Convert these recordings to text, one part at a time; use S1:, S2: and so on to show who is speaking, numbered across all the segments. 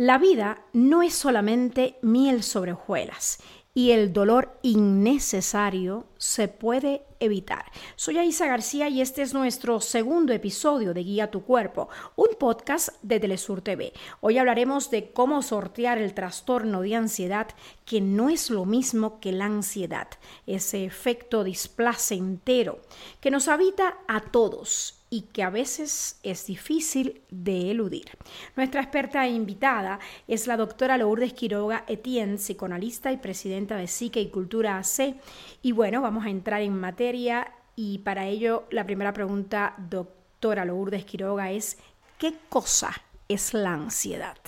S1: La vida no es solamente miel sobre hojuelas y el dolor innecesario se puede evitar. Soy Aisa García y este es nuestro segundo episodio de Guía tu Cuerpo, un podcast de Telesur TV. Hoy hablaremos de cómo sortear el trastorno de ansiedad, que no es lo mismo que la ansiedad, ese efecto displacentero que nos habita a todos y que a veces es difícil de eludir. Nuestra experta invitada es la doctora Lourdes Quiroga Etienne, psicoanalista y presidenta de Psique y Cultura AC. Y bueno, vamos a entrar en materia y para ello la primera pregunta, doctora Lourdes Quiroga, es ¿qué cosa es la ansiedad?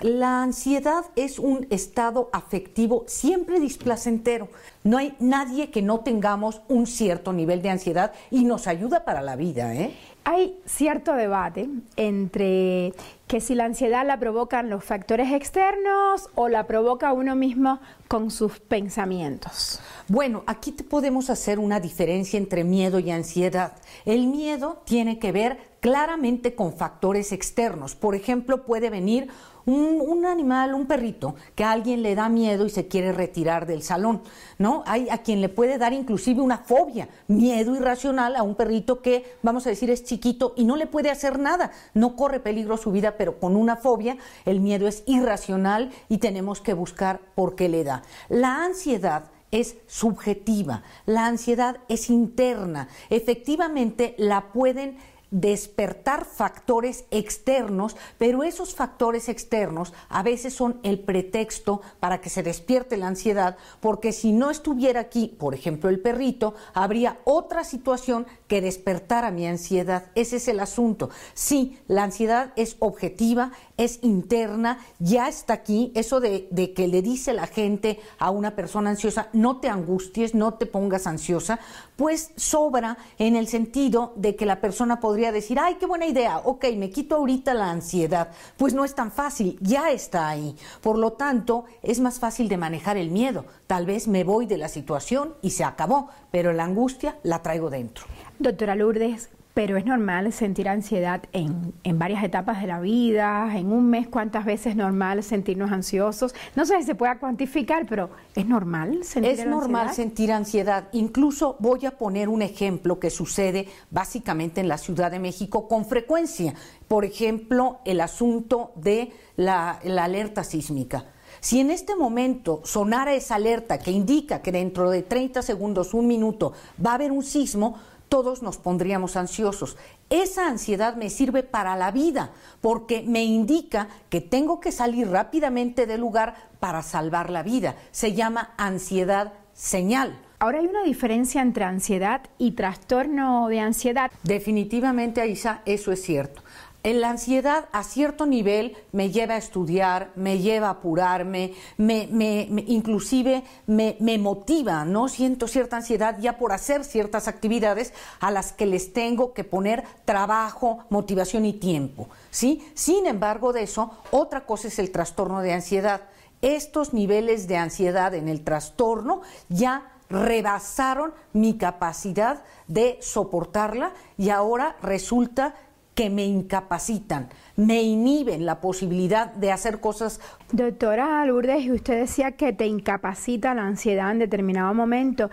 S2: La ansiedad es un estado afectivo siempre displacentero. No hay nadie que no tengamos un cierto nivel de ansiedad y nos ayuda para la vida. ¿eh?
S1: Hay cierto debate entre que si la ansiedad la provocan los factores externos o la provoca uno mismo con sus pensamientos.
S2: Bueno, aquí podemos hacer una diferencia entre miedo y ansiedad. El miedo tiene que ver claramente con factores externos. Por ejemplo, puede venir un, animal, un perrito, que a alguien le da miedo y se quiere retirar del salón, ¿no? Hay a quien le puede dar inclusive una fobia, miedo irracional a un perrito que, vamos a decir, es chiquito y no le puede hacer nada, no corre peligro su vida, pero con una fobia el miedo es irracional y tenemos que buscar por qué le da. La ansiedad es subjetiva, la ansiedad es interna, efectivamente la pueden despertar factores externos, pero esos factores externos a veces son el pretexto para que se despierte la ansiedad, porque si no estuviera aquí, por ejemplo, el perrito, habría otra situación que despertara mi ansiedad. Ese es el asunto. Sí, la ansiedad es objetiva, es interna, ya está aquí. Eso de, que le dice la gente a una persona ansiosa, no te angusties, no te pongas ansiosa, pues sobra en el sentido de que la persona podría decir, ay, qué buena idea, ok, me quito ahorita la ansiedad. Pues no es tan fácil, ya está ahí. Por lo tanto, es más fácil de manejar el miedo. Tal vez me voy de la situación y se acabó, pero la angustia la traigo dentro.
S1: Doctora Lourdes, pero es normal sentir ansiedad en, varias etapas de la vida, en un mes cuántas veces es normal sentirnos ansiosos. No sé si se pueda cuantificar, pero es normal sentir
S2: ansiedad. Es normal sentir ansiedad. Incluso voy a poner un ejemplo que sucede básicamente en la Ciudad de México con frecuencia. Por ejemplo, el asunto de la, la alerta sísmica. Si en este momento sonara esa alerta que indica que dentro de 30 segundos, un minuto, va a haber un sismo, todos nos pondríamos ansiosos. Esa ansiedad me sirve para la vida porque me indica que tengo que salir rápidamente del lugar para salvar la vida. Se llama ansiedad señal.
S1: Ahora hay una diferencia entre ansiedad y trastorno de ansiedad.
S2: Definitivamente, Aisa, eso es cierto la ansiedad a cierto nivel me lleva a estudiar, me lleva a apurarme, me, inclusive me, me, motiva, ¿no? Siento cierta ansiedad ya por hacer ciertas actividades a las que les tengo que poner trabajo, motivación y tiempo, ¿sí? Sin embargo de eso, otra cosa es el trastorno de ansiedad. Estos niveles de ansiedad en el trastorno ya rebasaron mi capacidad de soportarla y ahora resulta que me incapacitan, me inhiben la posibilidad de hacer cosas.
S1: Doctora Lourdes, usted decía que te incapacita la ansiedad en determinado momento.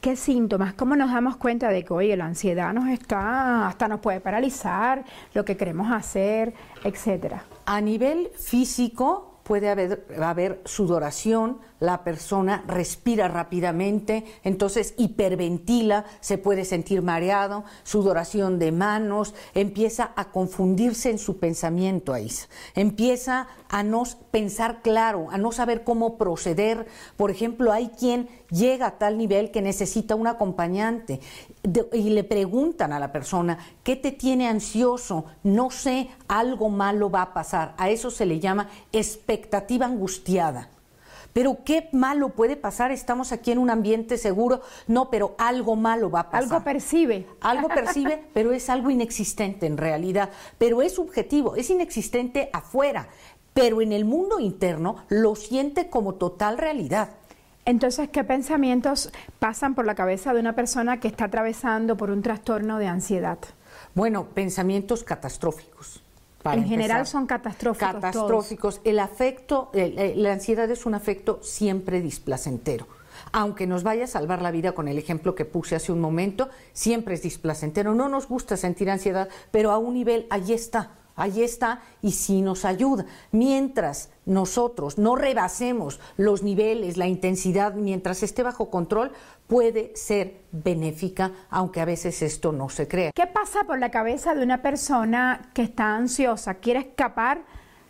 S1: ¿Qué síntomas? ¿Cómo nos damos cuenta de que, oye, la ansiedad nos está, hasta nos puede paralizar, lo que queremos hacer, etcétera?
S2: A nivel físico puede haber, haber sudoración, la persona respira rápidamente, entonces hiperventila, se puede sentir mareado, sudoración de manos, empieza a confundirse en su pensamiento, ahí, empieza a no pensar claro, a no saber cómo proceder. Por ejemplo, hay quien llega a tal nivel que necesita un acompañante y le preguntan a la persona, ¿qué te tiene ansioso? No sé, algo malo va a pasar. A eso se le llama expectativa angustiada. Pero qué malo puede pasar, estamos aquí en un ambiente seguro. No, pero algo malo va a pasar.
S1: Algo percibe.
S2: Algo percibe, pero es algo inexistente en realidad. Pero es subjetivo, es inexistente afuera. Pero en el mundo interno lo siente como total realidad.
S1: Entonces, ¿qué pensamientos pasan por la cabeza de una persona que está atravesando por un trastorno de ansiedad?
S2: Bueno, pensamientos catastróficos
S1: en general son catastróficos.
S2: Catastróficos. El afecto, la ansiedad es un afecto siempre displacentero. Aunque nos vaya a salvar la vida con el ejemplo que puse hace un momento, siempre es displacentero. No nos gusta sentir ansiedad, pero a un nivel allí está Ahí está y sí nos ayuda. Mientras nosotros no rebasemos los niveles, la intensidad, mientras esté bajo control, puede ser benéfica, aunque a veces esto no se crea.
S1: ¿Qué pasa por la cabeza de una persona que está ansiosa, quiere escapar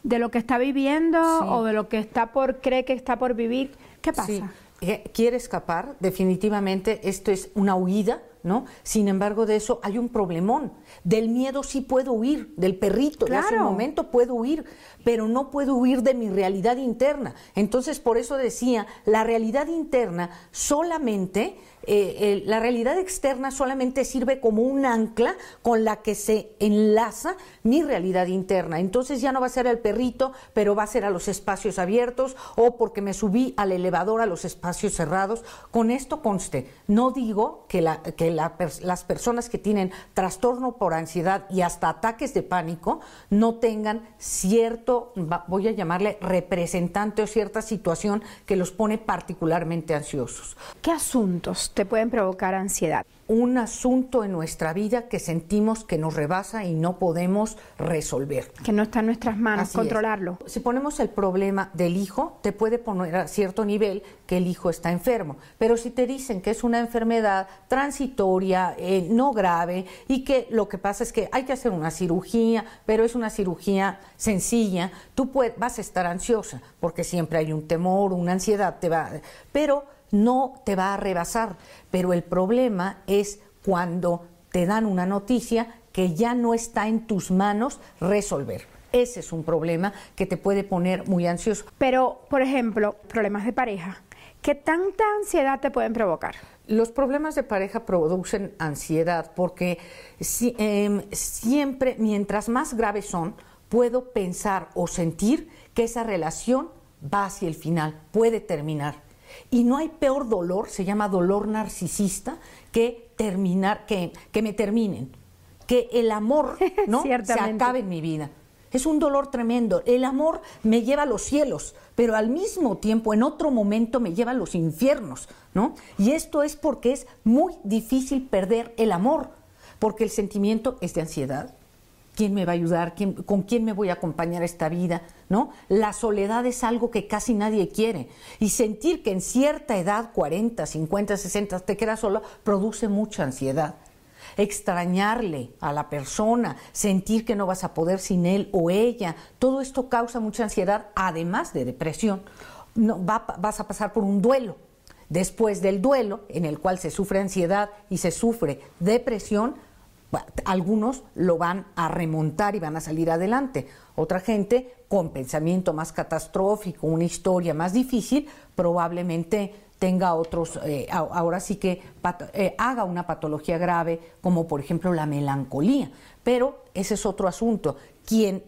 S1: de lo que está viviendo o de lo que está por cree que está por vivir? ¿Qué pasa?
S2: Eh, quiere escapar, definitivamente esto es una huida ¿no? Sin embargo, de eso hay un problemón. Del miedo sí puedo huir, del perrito, en ese momento puedo huir, pero no puedo huir de mi realidad interna. Entonces, por eso decía, la realidad interna solamente eh, la realidad externa solamente sirve como un ancla con la que se enlaza mi realidad interna. Entonces ya no va a ser el perrito, pero va a ser a los espacios abiertos o porque me subí al elevador a los espacios cerrados. Con esto conste, no digo que, la, que las personas que tienen trastorno por ansiedad y hasta ataques de pánico no tengan cierto, voy a llamarle representante o cierta situación que los pone particularmente ansiosos.
S1: ¿Qué asuntos te pueden provocar ansiedad.
S2: Un asunto en nuestra vida que sentimos que nos rebasa y no podemos resolver.
S1: Que no está en nuestras manos controlarlo.
S2: Si ponemos el problema del hijo, te puede poner a cierto nivel que el hijo está enfermo. Pero si te dicen que es una enfermedad transitoria, eh, no grave, y que lo que pasa es que hay que hacer una cirugía, pero es una cirugía sencilla, tú vas a estar ansiosa, porque siempre hay un temor, una ansiedad, te va. Pero no te va a rebasar, pero el problema es cuando te dan una noticia que ya no está en tus manos resolver. Ese es un problema que te puede poner muy ansioso.
S1: Pero, por ejemplo, problemas de pareja, ¿qué tanta ansiedad te pueden provocar?
S2: Los problemas de pareja producen ansiedad porque em, siempre, mientras más graves son, puedo pensar o sentir que esa relación va hacia el final, puede terminar. Y no hay peor dolor, se llama dolor narcisista, que terminar, que, que me terminen, que el amor ¿no? se acabe en mi vida. Es un dolor tremendo. El amor me lleva a los cielos, pero al mismo tiempo, en otro momento, me lleva a los infiernos, ¿no? Y esto es porque es muy difícil perder el amor, porque el sentimiento es de ansiedad, ¿Quién me va a ayudar? ¿Con quién me voy a acompañar esta vida? ¿No? La soledad es algo que casi nadie quiere. Y sentir que en cierta edad, 40, 50, 60, te quedas solo, produce mucha ansiedad. Extrañarle a la persona, sentir que no vas a poder sin él o ella, todo esto causa mucha ansiedad, además de depresión. No, vas a pasar por un duelo. Después del duelo, en el cual se sufre ansiedad y se sufre depresión, algunos lo van a remontar y van a salir adelante. Otra gente con pensamiento más catastrófico, una historia más difícil, probablemente tenga otros, eh, ahora sí que eh, haga una patología grave, como por ejemplo la melancolía. Pero ese es otro asunto. Quien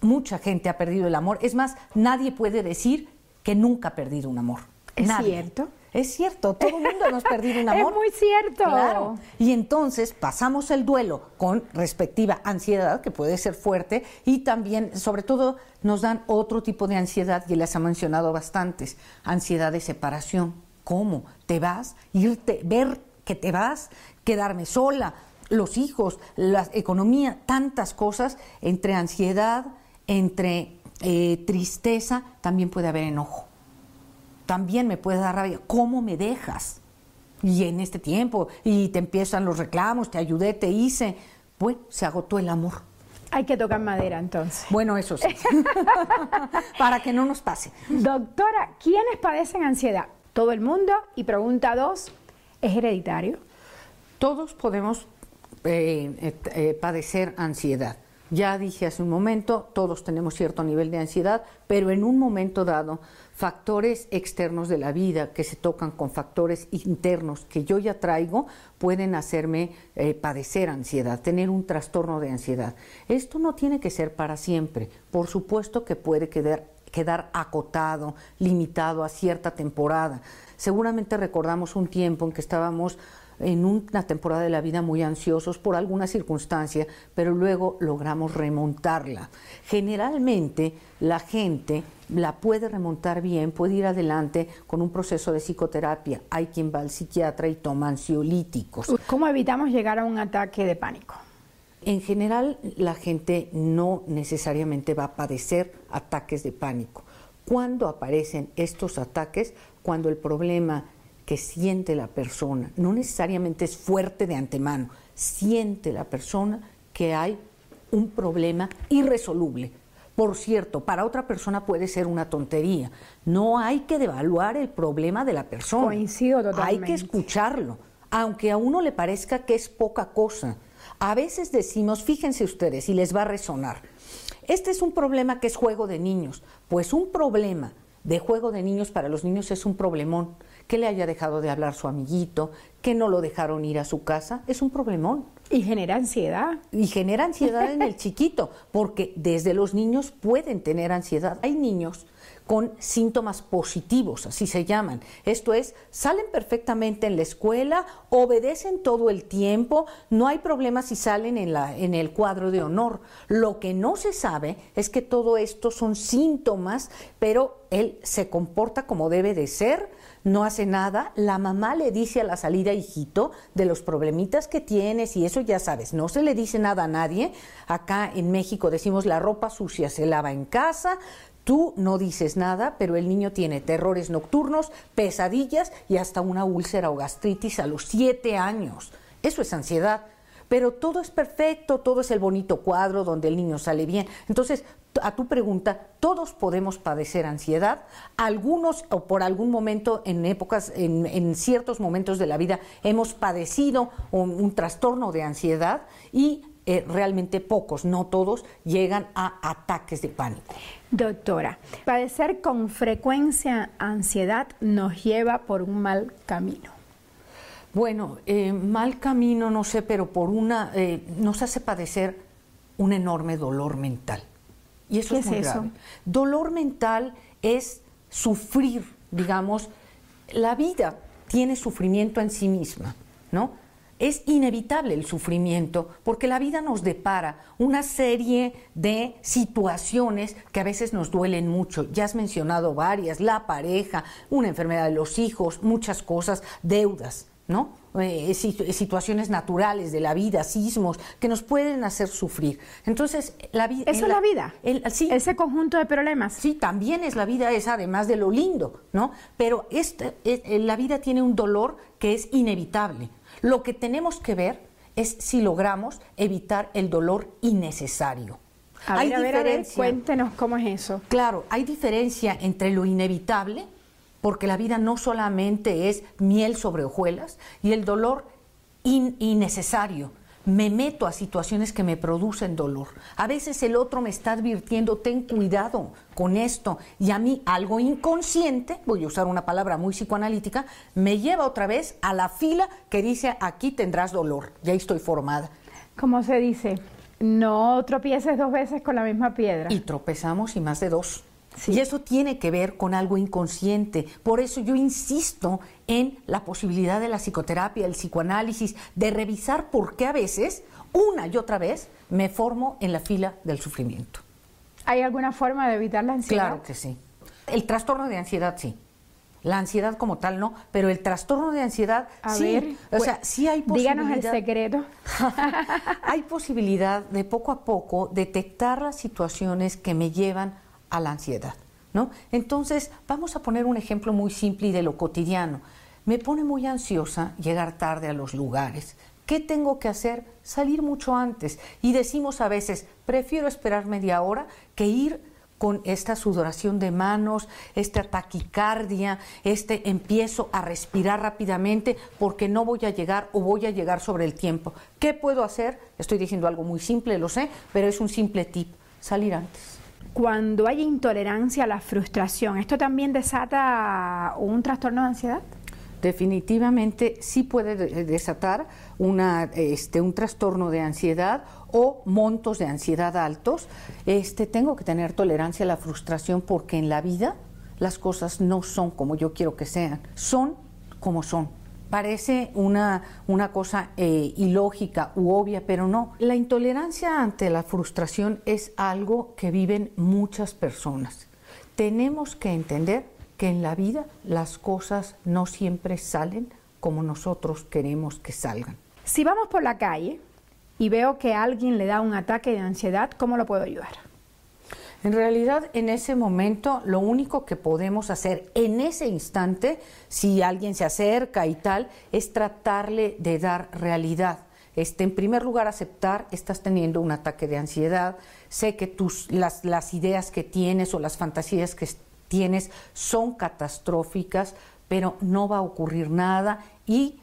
S2: mucha gente ha perdido el amor, es más, nadie puede decir que nunca ha perdido un amor.
S1: ¿Es cierto?
S2: Es cierto, todo el mundo hemos perdido un amor.
S1: es muy cierto.
S2: Claro. Y entonces pasamos el duelo con respectiva ansiedad, que puede ser fuerte, y también, sobre todo, nos dan otro tipo de ansiedad, y las ha mencionado bastantes, ansiedad de separación. ¿Cómo? ¿Te vas? Irte, ver que te vas, quedarme sola, los hijos, la economía, tantas cosas, entre ansiedad, entre eh, tristeza, también puede haber enojo también me puede dar rabia. ¿Cómo me dejas? Y en este tiempo, y te empiezan los reclamos, te ayudé, te hice. Bueno, se agotó el amor.
S1: Hay que tocar madera entonces.
S2: Bueno, eso sí. Para que no nos pase.
S1: Doctora, ¿quiénes padecen ansiedad? Todo el mundo. Y pregunta dos, ¿es hereditario?
S2: Todos podemos eh, eh, eh, padecer ansiedad. Ya dije hace un momento, todos tenemos cierto nivel de ansiedad, pero en un momento dado factores externos de la vida que se tocan con factores internos que yo ya traigo pueden hacerme eh, padecer ansiedad, tener un trastorno de ansiedad. Esto no tiene que ser para siempre. Por supuesto que puede quedar, quedar acotado, limitado a cierta temporada. Seguramente recordamos un tiempo en que estábamos en una temporada de la vida muy ansiosos por alguna circunstancia, pero luego logramos remontarla. Generalmente la gente la puede remontar bien, puede ir adelante con un proceso de psicoterapia. Hay quien va al psiquiatra y toma ansiolíticos.
S1: ¿Cómo evitamos llegar a un ataque de pánico?
S2: En general, la gente no necesariamente va a padecer ataques de pánico. ¿Cuándo aparecen estos ataques? Cuando el problema que siente la persona no necesariamente es fuerte de antemano, siente la persona que hay un problema irresoluble. Por cierto, para otra persona puede ser una tontería. No hay que devaluar el problema de la persona.
S1: Coincido totalmente.
S2: Hay que escucharlo, aunque a uno le parezca que es poca cosa. A veces decimos, fíjense ustedes, y les va a resonar, este es un problema que es juego de niños. Pues un problema de juego de niños para los niños es un problemón. Que le haya dejado de hablar su amiguito, que no lo dejaron ir a su casa, es un problemón.
S1: Y genera ansiedad.
S2: Y genera ansiedad en el chiquito, porque desde los niños pueden tener ansiedad. Hay niños con síntomas positivos, así se llaman. Esto es, salen perfectamente en la escuela, obedecen todo el tiempo, no hay problemas si salen en, la, en el cuadro de honor. Lo que no se sabe es que todo esto son síntomas, pero él se comporta como debe de ser, no hace nada, la mamá le dice a la salida, hijito, de los problemitas que tienes y eso ya sabes, no se le dice nada a nadie. Acá en México decimos la ropa sucia se lava en casa, Tú no dices nada, pero el niño tiene terrores nocturnos, pesadillas y hasta una úlcera o gastritis a los siete años. Eso es ansiedad. Pero todo es perfecto, todo es el bonito cuadro donde el niño sale bien. Entonces, a tu pregunta, todos podemos padecer ansiedad. Algunos, o por algún momento, en épocas, en, ciertos momentos de la vida, hemos padecido un trastorno de ansiedad y eh, realmente pocos, no todos, llegan a ataques de pánico.
S1: Doctora, padecer con frecuencia ansiedad nos lleva por un mal camino.
S2: Bueno, eh, mal camino, no sé, pero por una, eh, nos hace padecer un enorme dolor mental. Y eso es, muy eso? Dolor mental es sufrir, digamos, la vida tiene sufrimiento en sí misma, ¿no? Es inevitable el sufrimiento porque la vida nos depara una serie de situaciones que a veces nos duelen mucho. Ya has mencionado varias, la pareja, una enfermedad de los hijos, muchas cosas, deudas, ¿no? Eh, situaciones naturales de la vida, sismos, que nos pueden hacer sufrir. Entonces, la vida...
S1: Eso es la, vida. Ese conjunto de problemas.
S2: Sí, también es la vida esa, además de lo lindo, ¿no? Pero este, eh, la vida tiene un dolor que es inevitable. Lo que tenemos que ver es si logramos evitar el dolor innecesario.
S1: A hay ver, diferencia, cuéntenos cómo es eso.
S2: Claro, hay diferencia entre lo inevitable, porque la vida no solamente es miel sobre hojuelas, y el dolor innecesario, me meto a situaciones que me producen dolor. A veces el otro me está advirtiendo, ten cuidado con esto, y a mí algo inconsciente, voy a usar una palabra muy psicoanalítica, me lleva otra vez a la fila que dice, aquí tendrás dolor, ya estoy formada.
S1: ¿Cómo se dice? No tropieces dos veces con la misma piedra.
S2: Y tropezamos y más de dos. Y eso tiene que ver con algo inconsciente. Por eso yo insisto en la posibilidad de la psicoterapia, el psicoanálisis, de revisar por qué a veces, una y otra vez, me formo en la fila del sufrimiento.
S1: ¿Hay alguna forma de evitar la ansiedad?
S2: Claro que sí. El trastorno de ansiedad sí. La ansiedad como tal no, pero el trastorno de ansiedad
S1: a
S2: sí.
S1: Ver,
S2: o sea, pues, sí hay posibilidad.
S1: Díganos el secreto.
S2: hay posibilidad de poco a poco detectar las situaciones que me llevan a la ansiedad. ¿No? Entonces, vamos a poner un ejemplo muy simple y de lo cotidiano. Me pone muy ansiosa llegar tarde a los lugares. ¿Qué tengo que hacer? Salir mucho antes. Y decimos a veces, prefiero esperar media hora que ir con esta sudoración de manos, esta taquicardia, este empiezo a respirar rápidamente porque no voy a llegar o voy a llegar sobre el tiempo. ¿Qué puedo hacer? Estoy diciendo algo muy simple, lo sé, pero es un simple tip, salir antes
S1: cuando hay intolerancia a la frustración, ¿esto también desata un trastorno de ansiedad?
S2: Definitivamente sí puede desatar una, este, un trastorno de ansiedad o montos de ansiedad altos. Este, tengo que tener tolerancia a la frustración porque en la vida las cosas no son como yo quiero que sean, son como son. Parece una, una cosa eh, ilógica u obvia, pero no. La intolerancia ante la frustración es algo que viven muchas personas. Tenemos que entender que en la vida las cosas no siempre salen como nosotros queremos que salgan.
S1: Si vamos por la calle y veo que alguien le da un ataque de ansiedad, ¿cómo lo puedo ayudar?
S2: En realidad, en ese momento, lo único que podemos hacer en ese instante, si alguien se acerca y tal, es tratarle de dar realidad. Este, en primer lugar, aceptar, estás teniendo un ataque de ansiedad, sé que tus, las, las ideas que tienes o las fantasías que tienes son catastróficas, pero no va a ocurrir nada y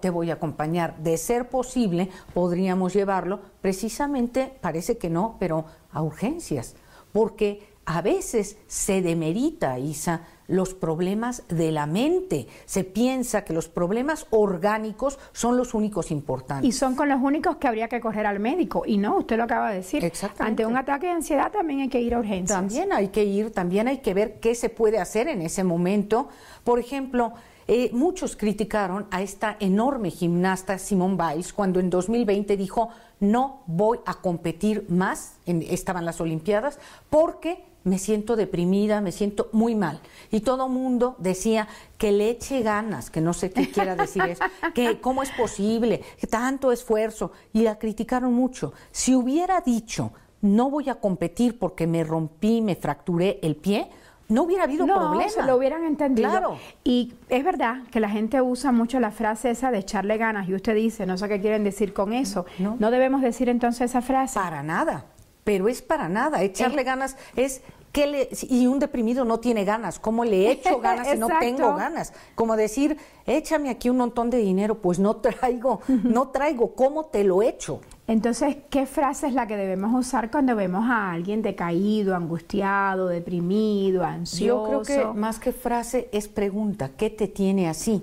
S2: te voy a acompañar. De ser posible, podríamos llevarlo precisamente, parece que no, pero a urgencias porque a veces se demerita, Isa, los problemas de la mente. Se piensa que los problemas orgánicos son los únicos importantes.
S1: Y son con los únicos que habría que correr al médico. Y no, usted lo acaba de decir.
S2: Exactamente.
S1: Ante un ataque de ansiedad también hay que ir a urgencias.
S2: También hay que ir, también hay que ver qué se puede hacer en ese momento. Por ejemplo, eh, muchos criticaron a esta enorme gimnasta Simone Biles cuando en 2020 dijo no voy a competir más, en, estaban las Olimpiadas, porque me siento deprimida, me siento muy mal. Y todo mundo decía que le eche ganas, que no sé qué quiera decir eso, que cómo es posible, que tanto esfuerzo. Y la criticaron mucho. Si hubiera dicho, no voy a competir porque me rompí, me fracturé el pie, no hubiera habido
S1: no,
S2: problema.
S1: Se lo hubieran entendido.
S2: Claro.
S1: Y es verdad que la gente usa mucho la frase esa de echarle ganas y usted dice, no sé qué quieren decir con eso. No, debemos decir entonces esa frase.
S2: Para nada, pero es para nada. Echarle ganas es le, y un deprimido no tiene ganas. ¿Cómo le echo ganas si no tengo ganas? Como decir, échame aquí un montón de dinero, pues no traigo, no traigo. ¿Cómo te lo echo?
S1: Entonces, ¿qué frase es la que debemos usar cuando vemos a alguien decaído, angustiado, deprimido, ansioso?
S2: Yo creo que más que frase es pregunta, ¿qué te tiene así?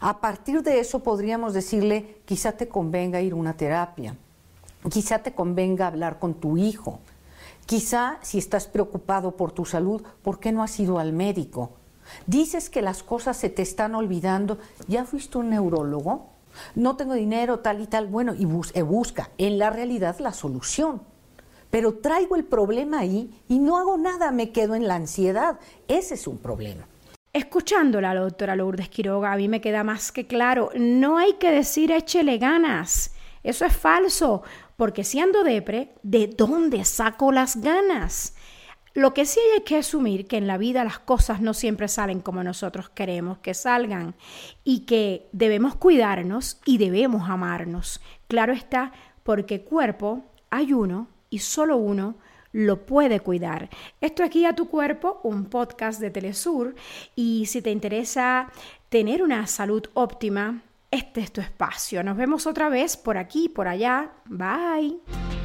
S2: A partir de eso podríamos decirle, quizá te convenga ir a una terapia, quizá te convenga hablar con tu hijo, quizá si estás preocupado por tu salud, ¿por qué no has ido al médico? Dices que las cosas se te están olvidando, ¿ya fuiste un neurólogo? no tengo dinero, tal y tal, bueno, y eh, busca en la realidad la solución. Pero traigo el problema ahí y no hago nada, me quedo en la ansiedad. Ese es un problema.
S1: Escuchándola, la doctora Lourdes Quiroga, a mí me queda más que claro, no hay que decir échele ganas. Eso es falso, porque siendo depre, ¿de dónde saco las ganas? Lo que sí hay que asumir que en la vida las cosas no siempre salen como nosotros queremos que salgan y que debemos cuidarnos y debemos amarnos. Claro está, porque cuerpo hay uno y solo uno lo puede cuidar. Esto aquí a tu cuerpo, un podcast de Telesur y si te interesa tener una salud óptima, este es tu espacio. Nos vemos otra vez por aquí, por allá. Bye.